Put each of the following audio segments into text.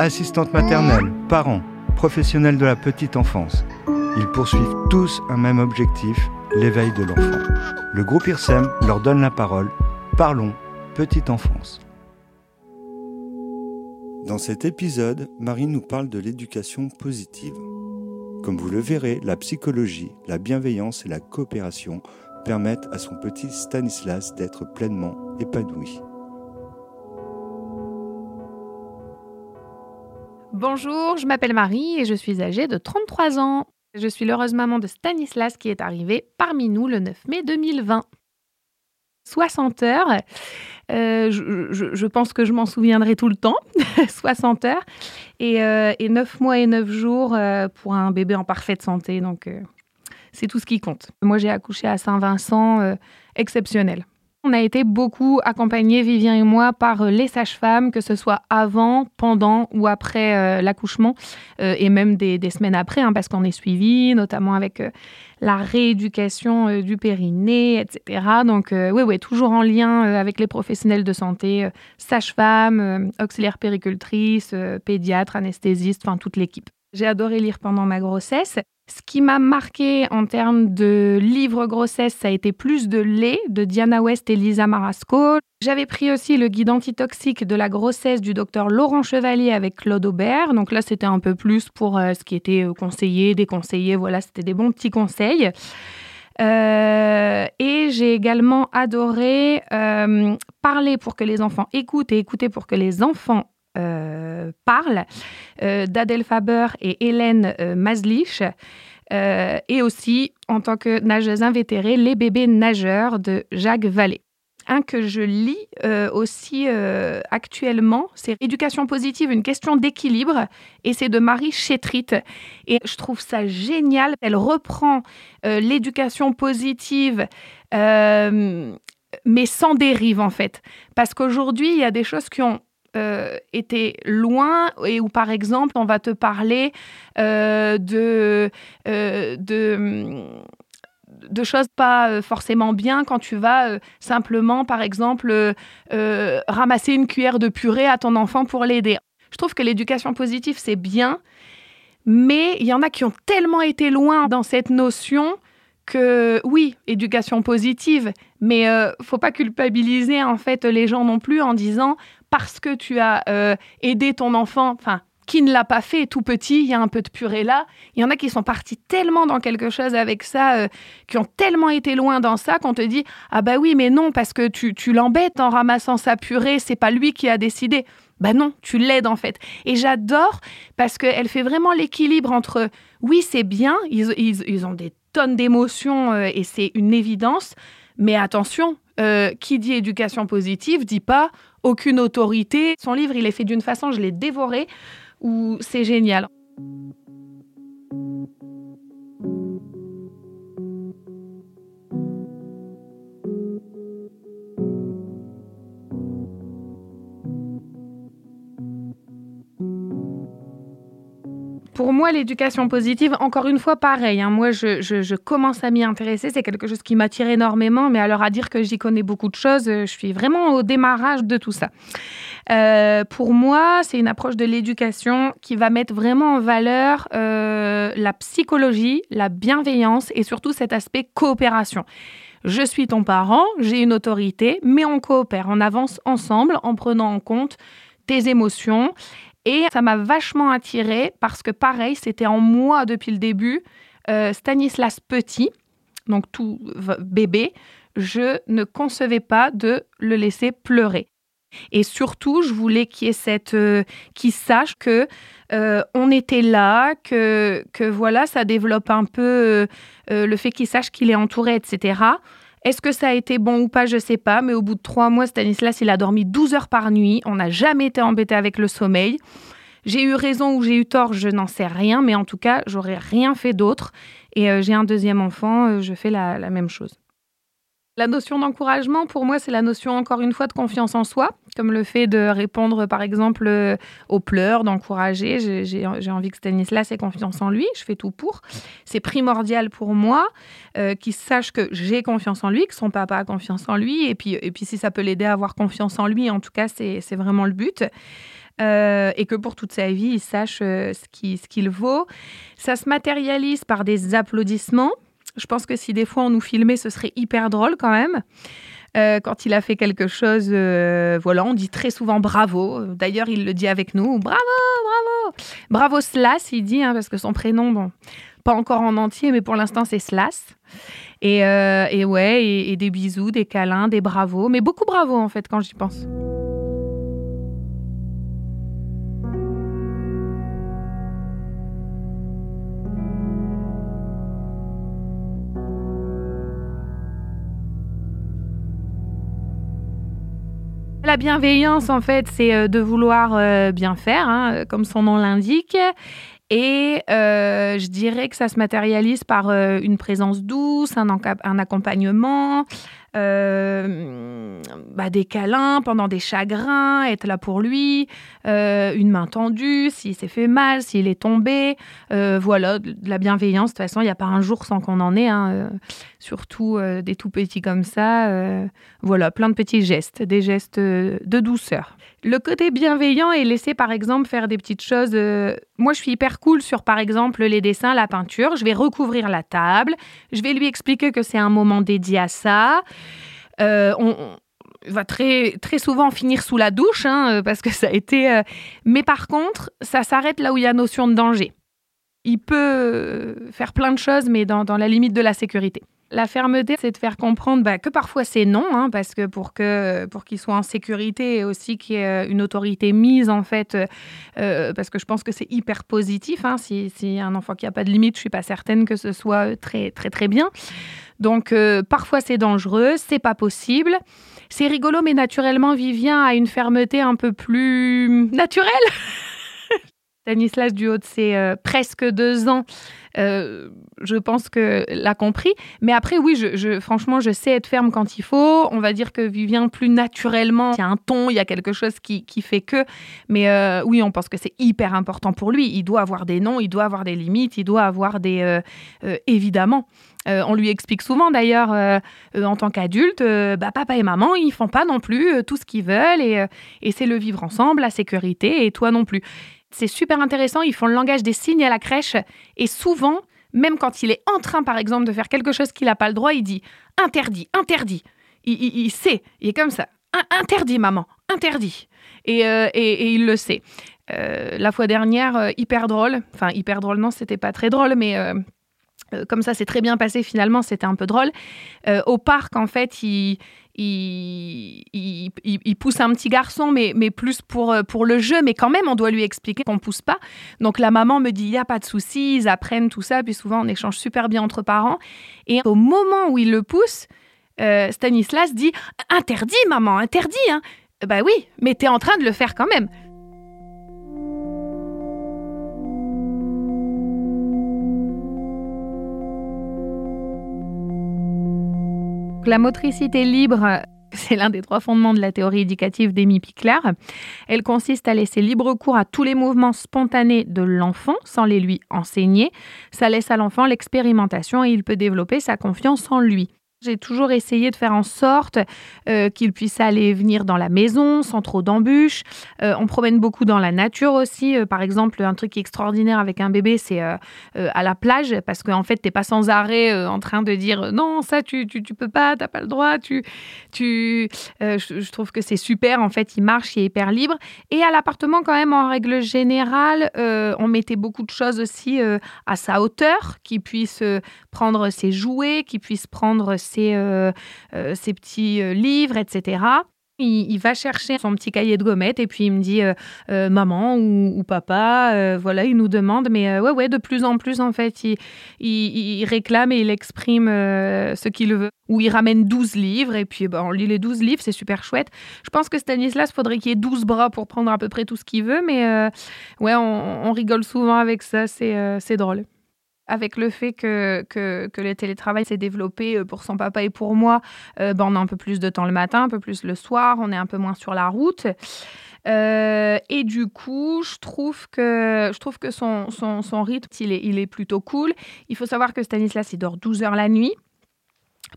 Assistantes maternelles, parents, professionnels de la petite enfance, ils poursuivent tous un même objectif, l'éveil de l'enfant. Le groupe IRSEM leur donne la parole. Parlons petite enfance. Dans cet épisode, Marie nous parle de l'éducation positive. Comme vous le verrez, la psychologie, la bienveillance et la coopération permettent à son petit Stanislas d'être pleinement épanoui. Bonjour, je m'appelle Marie et je suis âgée de 33 ans. Je suis l'heureuse maman de Stanislas qui est arrivé parmi nous le 9 mai 2020. 60 heures, euh, je, pense que je m'en souviendrai tout le temps, 60 heures, et, euh, et, 9 mois et 9 jours euh, pour un bébé en parfaite santé, donc c'est tout ce qui compte. Moi j'ai accouché à Saint-Vincent, exceptionnel. On a été beaucoup accompagnés, Vivien et moi, par euh, les sages-femmes, que ce soit avant, pendant ou après euh, l'accouchement, euh, et même des, semaines après, hein, parce qu'on est suivi, notamment avec la rééducation du périnée, etc. Donc, oui, oui, toujours en lien avec les professionnels de santé, sages-femmes, auxiliaires péricultrices, pédiatres, anesthésistes, enfin toute l'équipe. J'ai adoré lire pendant ma grossesse. Ce qui m'a marqué en termes de livre grossesse, ça a été plus de lait de Diana West et Lisa Marasco. J'avais pris aussi le guide antitoxique de la grossesse du docteur Laurent Chevalier avec Claude Aubert. Donc là, c'était un peu plus pour euh, ce qui était euh, conseillé, déconseillé. Voilà, c'était des bons petits conseils. Euh, et j'ai également adoré parler pour que les enfants écoutent et écouter pour que les enfants euh, parle, euh, d'Adèle Faber et Hélène euh, Maslich. et aussi, en tant que nageuse invétérée, Les bébés nageurs de Jacques Vallée. Un que je lis aussi actuellement, c'est Éducation positive, une question d'équilibre, et c'est de Marie Chétrit. Et je trouve ça génial. Elle reprend l'éducation positive, mais sans dérive en fait. Parce qu'aujourd'hui, il y a des choses qui ont euh, loin et où par exemple on va te parler euh, de, euh, de de choses pas forcément bien quand tu vas simplement, par exemple, ramasser une cuillère de purée à ton enfant pour l'aider. Je trouve que l'éducation positive, c'est bien, mais il y en a qui ont tellement été loin dans cette notion que oui, éducation positive, mais euh, faut pas culpabiliser en fait les gens non plus en disant parce que tu as euh, aidé ton enfant, enfin qui ne l'a pas fait tout petit, il y a un peu de purée là. Il y en a qui sont partis tellement dans quelque chose avec ça, euh, qui ont tellement été loin dans ça qu'on te dit ah bah oui mais non parce que tu, tu l'embêtes en ramassant sa purée, c'est pas lui qui a décidé. Bah non, tu l'aides en fait. Et j'adore parce qu'elle fait vraiment l'équilibre entre oui c'est bien, ils, ils, ils ont des tonnes d'émotions euh, et c'est une évidence. Mais attention, euh, qui dit éducation positive dit pas aucune autorité. Son livre, il est fait d'une façon, je l'ai dévoré, où c'est génial. Pour moi, l'éducation positive, encore une fois, pareil. Hein. moi, je, commence à m'y intéresser. C'est quelque chose qui m'attire énormément. Mais alors, à dire que j'y connais beaucoup de choses, euh, je suis vraiment au démarrage de tout ça. Euh, pour moi, c'est une approche de l'éducation qui va mettre vraiment en valeur euh, la psychologie, la bienveillance et surtout cet aspect coopération. Je suis ton parent, j'ai une autorité, mais on coopère, on avance ensemble en prenant en compte tes émotions et ça m'a vachement attirée parce que pareil, c'était en moi depuis le début. Euh, Stanislas Petit, donc tout bébé, je ne concevais pas de le laisser pleurer. Et surtout, je voulais qu'il euh, sache que euh, on était là, que, que voilà, ça développe un peu le fait qu'il sache qu'il est entouré, etc. Est-ce que ça a été bon ou pas, je sais pas, mais au bout de trois mois, Stanislas, il a dormi 12 heures par nuit. On n'a jamais été embêté avec le sommeil. J'ai eu raison ou j'ai eu tort, je n'en sais rien, mais en tout cas, j'aurais rien fait d'autre. Et euh, j'ai un deuxième enfant, euh, je fais la même chose. La notion d'encouragement, pour moi, c'est la notion, encore une fois, de confiance en soi, comme le fait de répondre, par exemple, euh, aux pleurs, d'encourager. J'ai envie que Stanislas ait confiance en lui, je fais tout pour. C'est primordial pour moi euh, qu'il sache que j'ai confiance en lui, que son papa a confiance en lui, et puis, et puis si ça peut l'aider à avoir confiance en lui, en tout cas, c'est vraiment le but. et que pour toute sa vie, il sache ce qu'il vaut. Ça se matérialise par des applaudissements. Je pense que si des fois on nous filmait, ce serait hyper drôle quand même. Euh, quand il a fait quelque chose, euh, voilà, on dit très souvent bravo. D'ailleurs, il le dit avec nous, bravo, bravo. Bravo Slas, il dit, hein, parce que son prénom, bon, pas encore en entier, mais pour l'instant, c'est Slas. Et, euh, et ouais, et, des bisous, des câlins, des bravos, mais beaucoup bravo en fait quand j'y pense. La bienveillance, en fait, c'est euh, de vouloir euh, bien faire, hein, comme son nom l'indique. Et euh, je dirais que ça se matérialise par une présence douce, un accompagnement, euh, bah, des câlins pendant des chagrins, être là pour lui, euh, une main tendue, s'il s'est fait mal, s'il est tombé. Euh, voilà, de la bienveillance. De toute façon, il n'y a pas un jour sans qu'on en ait, hein, surtout des tout petits comme ça. voilà, plein de petits gestes, des gestes de douceur. Le côté bienveillant est laissé, par exemple, faire des petites choses. Moi, je suis hyper cool sur, par exemple, les dessins, la peinture. Je vais recouvrir la table. Je vais lui expliquer que c'est un moment dédié à ça. Euh, on, va très, très souvent finir sous la douche, hein, euh, parce que ça a été... Euh, mais par contre, ça s'arrête là où il y a notion de danger. Il peut faire plein de choses, mais dans, la limite de la sécurité. La fermeté, c'est de faire comprendre bah, que parfois c'est non, hein, parce que pour pour qu'il soit en sécurité et aussi qu'il y ait une autorité mise en fait, parce que je pense que c'est hyper positif. Hein, si, un enfant qui n'a pas de limite, je suis pas certaine que ce soit très très très bien. Donc euh, parfois c'est dangereux, c'est pas possible. C'est rigolo, mais naturellement, Vivien a une fermeté un peu plus naturelle. Stanislas, du haut de euh, presque deux ans, euh, je pense que l'a compris. Mais après, oui, je, franchement, je sais être ferme quand il faut. On va dire que Vivien, plus naturellement, il y a un ton, il y a quelque chose qui, fait que. Mais oui, on pense que c'est hyper important pour lui. Il doit avoir des noms, il doit avoir des limites, il doit avoir des. évidemment. On lui explique souvent d'ailleurs en tant qu'adulte, bah, papa et maman, ils font pas non plus tout ce qu'ils veulent et, et c'est le vivre ensemble, la sécurité et toi non plus. C'est super intéressant, ils font le langage des signes à la crèche et souvent, même quand il est en train, par exemple, de faire quelque chose qu'il n'a pas le droit, il dit interdit, interdit. Il, sait, il est comme ça. Interdit, maman, interdit. Et, euh, il le sait. Euh, la fois dernière, euh, hyper drôle. Enfin, hyper drôle, non, c'était pas très drôle, mais comme ça, c'est très bien passé finalement, c'était un peu drôle. au parc, en fait, il, pousse un petit garçon, mais, plus pour, euh, pour le jeu. Mais quand même, on doit lui expliquer qu'on ne pousse pas. Donc la maman me dit, il n'y a pas de souci, ils apprennent tout ça. Puis souvent, on échange super bien entre parents. Et au moment où il le pousse, euh, Stanislas dit, interdit, maman, interdit. Hein. Bah oui, mais tu es en train de le faire quand même. La motricité libre, c'est l'un des trois fondements de la théorie éducative d'Amy Pickler. Elle consiste à laisser libre cours à tous les mouvements spontanés de l'enfant sans les lui enseigner. Ça laisse à l'enfant l'expérimentation et il peut développer sa confiance en lui. J'ai toujours essayé de faire en sorte euh, qu'il puisse aller et venir dans la maison sans trop d'embûches. Euh, on promène beaucoup dans la nature aussi. Euh, par exemple, un truc extraordinaire avec un bébé, c'est à la plage parce qu'en fait, tu n'es pas sans arrêt en train de dire non, ça, tu, tu, peux pas, tu n'as pas le droit. Tu, tu, je, je, trouve que c'est super. En fait, il marche, il est hyper libre. Et à l'appartement, quand même, en règle générale, on mettait beaucoup de choses aussi à sa hauteur, qu'il puisse prendre ses jouets, qu'il puisse prendre ses, euh, euh, petits euh, livres, etc. Il, va chercher son petit cahier de gommettes et puis il me dit maman ou, papa, voilà, il nous demande, mais ouais, ouais, de plus en plus en fait, il, réclame et il exprime ce qu'il veut. Ou il ramène 12 livres et puis ben, on lit les 12 livres, c'est super chouette. Je pense que Stanislas, faudrait qu'il ait 12 bras pour prendre à peu près tout ce qu'il veut, mais ouais, on, on, rigole souvent avec ça, c'est drôle avec le fait que, que, le télétravail s'est développé euh, pour son papa et pour moi, euh, ben, on a un peu plus de temps le matin, un peu plus le soir, on est un peu moins sur la route. Euh, et du coup, je trouve que, je trouve que son, son, son rythme, il est, il est plutôt cool. Il faut savoir que Stanislas, il dort 12 heures la nuit.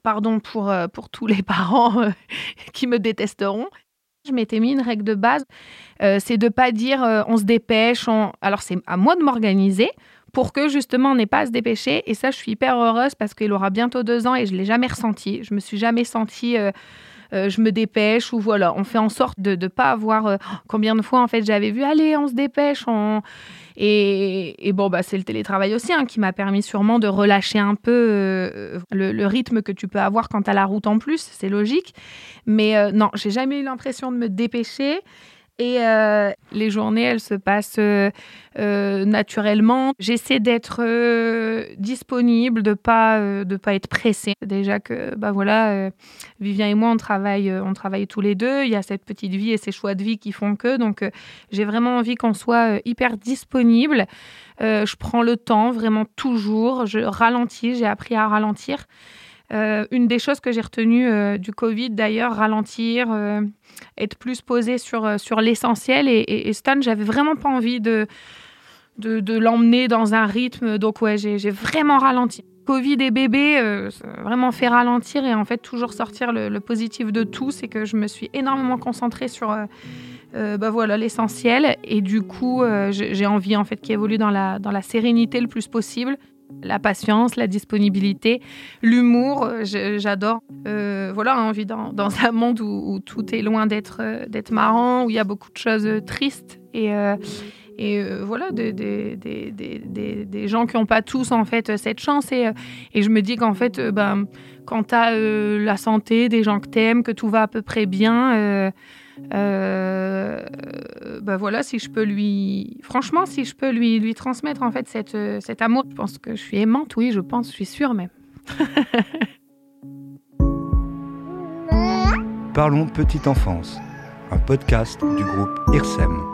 Pardon pour, pour tous les parents qui me détesteront. Je m'étais mis une règle de base, c'est de pas dire on se dépêche. Alors c'est à moi de m'organiser pour que justement on n'ait pas à se dépêcher. Et ça, je suis hyper heureuse parce qu'il aura bientôt deux ans et je l'ai jamais ressenti. Je me suis jamais sentie euh, je me dépêche ou voilà, on fait en sorte de ne pas avoir euh, combien de fois en fait j'avais vu allez on se dépêche Et, bon, bah, c'est le télétravail aussi hein, qui m'a permis sûrement de relâcher un peu euh, le, rythme que tu peux avoir quand as la route en plus, c'est logique. Mais non, j'ai jamais eu l'impression de me dépêcher. Et euh, les journées, elles se passent euh, euh, naturellement. J'essaie d'être disponible, de pas de pas être pressée. Déjà que bah voilà, Vivien et moi on travaille on travaille tous les deux. Il y a cette petite vie et ces choix de vie qui font que donc j'ai vraiment envie qu'on soit hyper disponible. je prends le temps vraiment toujours. Je ralentis. J'ai appris à ralentir. Euh, une des choses que j'ai retenues euh, du Covid, d'ailleurs, ralentir, euh, être plus posé sur, sur l'essentiel. Et, Stan, j'avais vraiment pas envie de, de, l'emmener dans un rythme. Donc, ouais, j'ai vraiment ralenti. Covid et bébé, ça vraiment fait ralentir et en fait toujours sortir le, positif de tout. C'est que je me suis énormément concentrée sur bah voilà l'essentiel et du coup j'ai envie en fait qu'il évolue dans la, dans la sérénité le plus possible la patience, la disponibilité, l'humour, euh, j'adore. Euh, voilà, on vit dans, un monde où, tout est loin d'être euh, d'être marrant, où il y a beaucoup de choses tristes et, voilà, des, gens qui n'ont pas tous en fait cette chance. Et, et je me dis qu'en fait, ben, quand tu as la santé, des gens que tu aimes, que tout va à peu près bien, euh, bah voilà, si je peux lui, franchement, si je peux lui, lui transmettre en fait cette, cet amour, je pense que je suis aimante, oui, je pense, je suis sûre même. Parlons petite enfance, un podcast du groupe IRSEM.